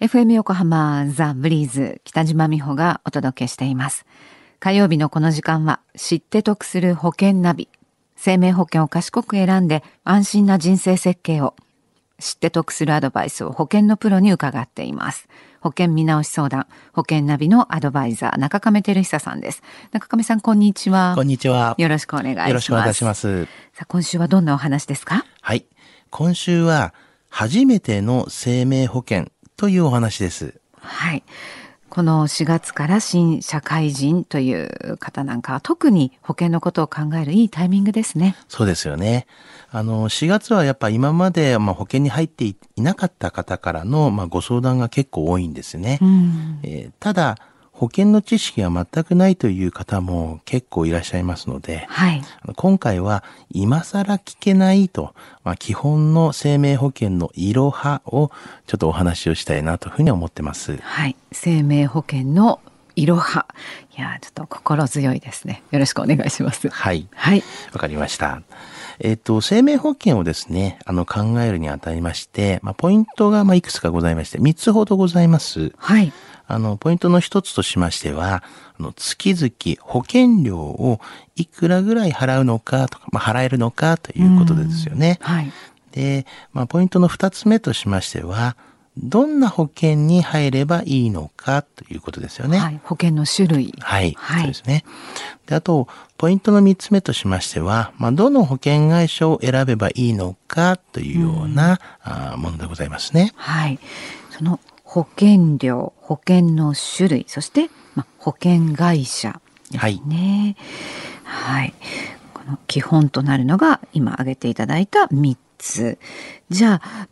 FM 横浜ザ・ブリーズ北島美穂がお届けしています。火曜日のこの時間は知って得する保険ナビ。生命保険を賢く選んで安心な人生設計を知って得するアドバイスを保険のプロに伺っています。保険見直し相談、保険ナビのアドバイザー、中亀照久さんです。中亀さん、こんにちは。こんにちは。よろしくお願いします。よろしくお願いします。さあ、今週はどんなお話ですか？はい。今週は、初めての生命保険というお話です。はい。この4月から新社会人という方なんかは特に保険のことを考えるいいタイミングですね。そうですよね。あの、4月はやっぱ今まで、まあ、保険に入っていなかった方からの、まあ、ご相談が結構多いんですね。うん。えーただ、保険の知識が全くないという方も結構いらっしゃいますので、はい。今回は今更聞けないと、まあ、基本の生命保険のいろはをちょっとお話をしたいなというふうに思ってます。はい。生命保険のいろは。いや、ちょっと心強いですね。よろしくお願いします。はい。はい。わかりました。えっ、と、生命保険をですね、あの、考えるにあたりまして、まあ、ポイントが、まあ、いくつかございまして、3つほどございます。はい。あの、ポイントの一つとしましては、あの、月々保険料をいくらぐらい払うのかとか、まあ、払えるのかということでですよね。はい。で、まあ、ポイントの二つ目としましては、どんな保険に入ればいいのかということですよね。はい。保険の種類。はい。はいそうですね。で、あと、ポイントの三つ目としましては、まあ、どの保険会社を選べばいいのかというような、あーものでございますね。はい。その保険料、保険の種類、そして、まあ、保険会社ですね。はい。この基本となるのが今挙げていただいた3つ。じゃあ、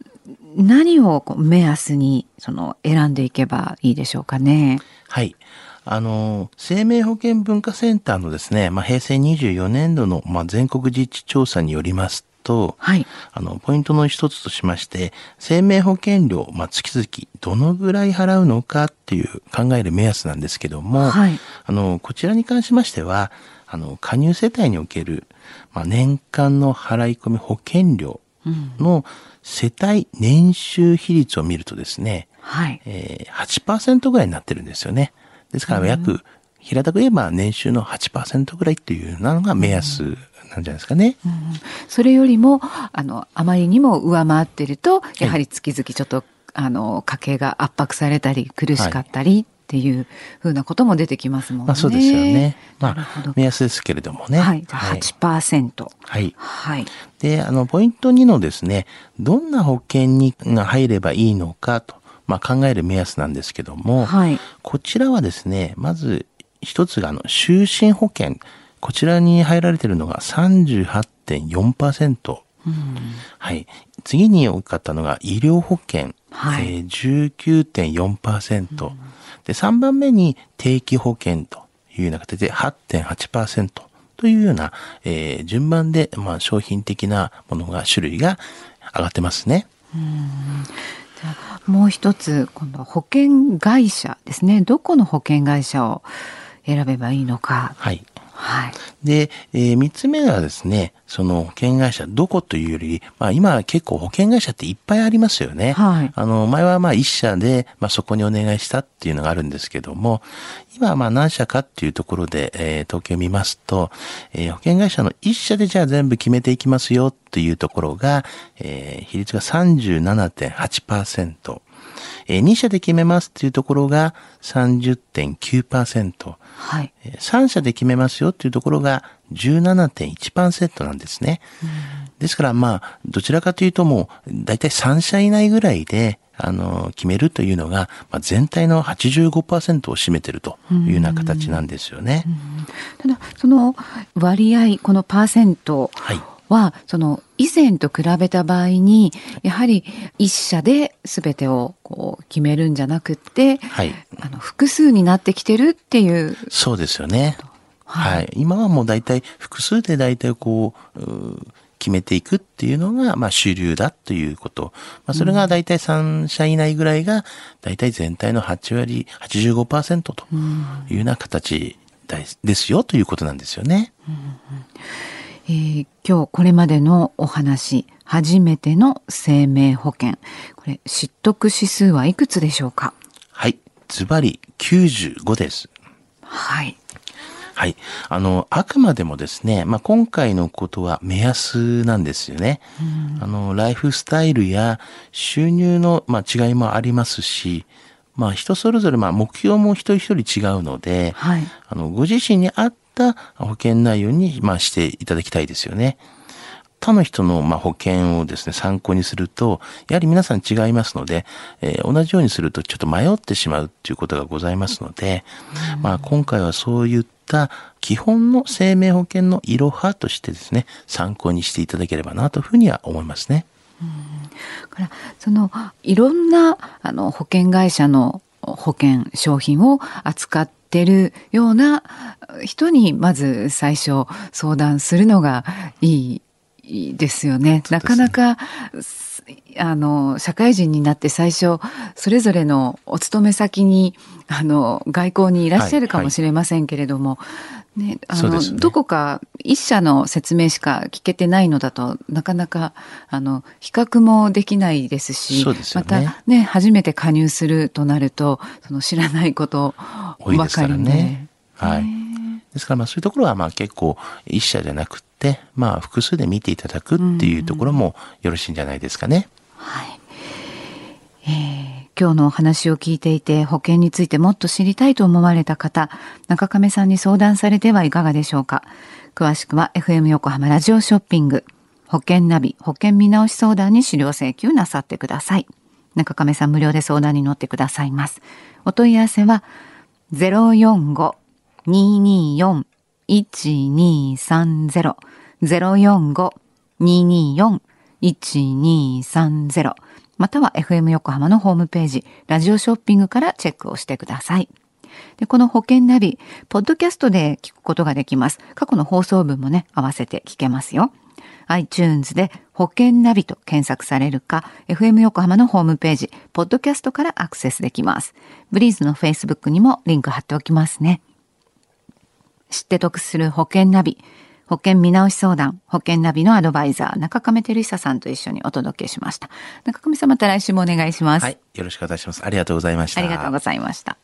何をこう目安にその選んでいけばいいでしょうかね？はい。あの、生命保険文化センターのですね、まあ、平成24年度の、まあ、全国実地調査によりますと、はい。あの、ポイントの一つとしまして、生命保険料、まあ、月々どのぐらい払うのかっていう考える目安なんですけども、はい。あの、こちらに関しましては、あの、加入世帯における、まあ、年間の払い込み保険料うん。の世帯年収比率を見るとですね、はい。えー、8%ぐらいになってるんですよね。ですから約、平たく言えば年収の8%ぐらいっていうのが目安なんじゃないですかね。うんそれよりも、あの、あまりにも上回ってると、やはり月々ちょっと、あの、家計が圧迫されたり、苦しかったりっていうふうなことも出てきますもんね。まあそうですよね。まあ目安ですけれどもね。はい8%。はい。はい。で、あの、ポイント2のですね、どんな保険にが入ればいいのかと、まあ、考える目安なんですけども、はい。こちらはですね、まず一つがあの、就寝保険。こちらに入られているのが38.4%。うんはい。次に多かったのが医療保険。はいえー19.4%。で、3番目に定期保険というような形で8.8%というような、えー順番で、まあ、商品的なものが、種類が上がってますね。じゃあもう一つ、今度は保険会社ですね。どこの保険会社を選べばいいのか。はい。はい。で、えー三つ目はですね、その保険会社どこというより、まあ今結構保険会社っていっぱいありますよね。はいあの、前はまあ一社で、まあそこにお願いしたっていうのがあるんですけども、今はまあ何社かっていうところで、えー統計を見ますと、えー保険会社の一社でじゃあ全部決めていきますよっていうところが、えー比率が37.8%。えー、2社で決めますっていうところが30.9%。はい。えー3社で決めますよっていうところが17.1%なんですね。ですからまあ、どちらかというともう、だいたい3社以内ぐらいで、あの、決めるというのが、まあ、全体の85%を占めてるというような形なんですよね。ただ、その割合、このパーセントはい。は、その以前と比べた場合に、やはり一社で全てをこう決めるんじゃなくって、はい。あの複数になってきてるっていう。そうですよね。ははいい。今はもう大体、複数で大体こう、うー決めていくっていうのが、まあ主流だということ。まあそれが大体3社以内ぐらいが、大体全体の8割、85%というような形ですよということなんですよね。えー今日これまでのお話、初めての生命保険。これ、知得指数はいくつでしょうか？はい。ズバリ95です。はい。はい。あの、あくまでもですね、まあ、今回のことは目安なんですよね。あの、ライフスタイルや収入の、まあ、違いもありますし、まあ、人それぞれ、まあ、目標も一人一人違うので、はい。あの、ご自身に合った保険内容に、まあ、していただきたいですよね。他の人の、まあ、保険をですね、参考にすると、やはり皆さん違いますので、えー同じようにするとちょっと迷ってしまうっていうことがございますので、まあ、今回はそういった基本の生命保険のいろはとしてですね、参考にしていただければなというふうには思いますね。からそのいろんなあの保険会社の保険商品を扱ってるような人にまず最初相談するのがいいですよね。なかなかすあの社会人になって最初それぞれのお勤め先にあの外交にいらっしゃるかもしれませんけれども、ね、あの、そうですねどこか一社の説明しか聞けてないのだとなかなかあの比較もできないですしすよまねたね初めて加入するとなるとその知らないことばかりで。ね。はい。ですからまあそういうところはまあ結構一社じゃなくて、まあ複数で見ていただくっていうところもよろしいんじゃないですかね。はい。えー今日のお話を聞いていて保険についてもっと知りたいと思われた方、中亀さんに相談されてはいかがでしょうか。詳しくは FM 横浜ラジオショッピング、保険ナビ、保険見直し相談に資料請求なさってください。中亀さん無料で相談に乗ってくださいます。お問い合わせは045 045-224-1230または FM 横浜のホームページ、ラジオショッピングからチェックをしてください。で、この保険ナビ、ポッドキャストで聞くことができます。過去の放送分もね、合わせて聞けますよ。iTunes で保険ナビと検索されるか、FM 横浜のホームページ、ポッドキャストからアクセスできます。ブリーズの Facebook にもリンク貼っておきますね。知って得する保険ナビ、保険見直し相談、保険ナビのアドバイザー、中亀照久さんと一緒にお届けしました。中亀さんまた来週もお願いします。はい。よろしくお願いします。ありがとうございました。ありがとうございました。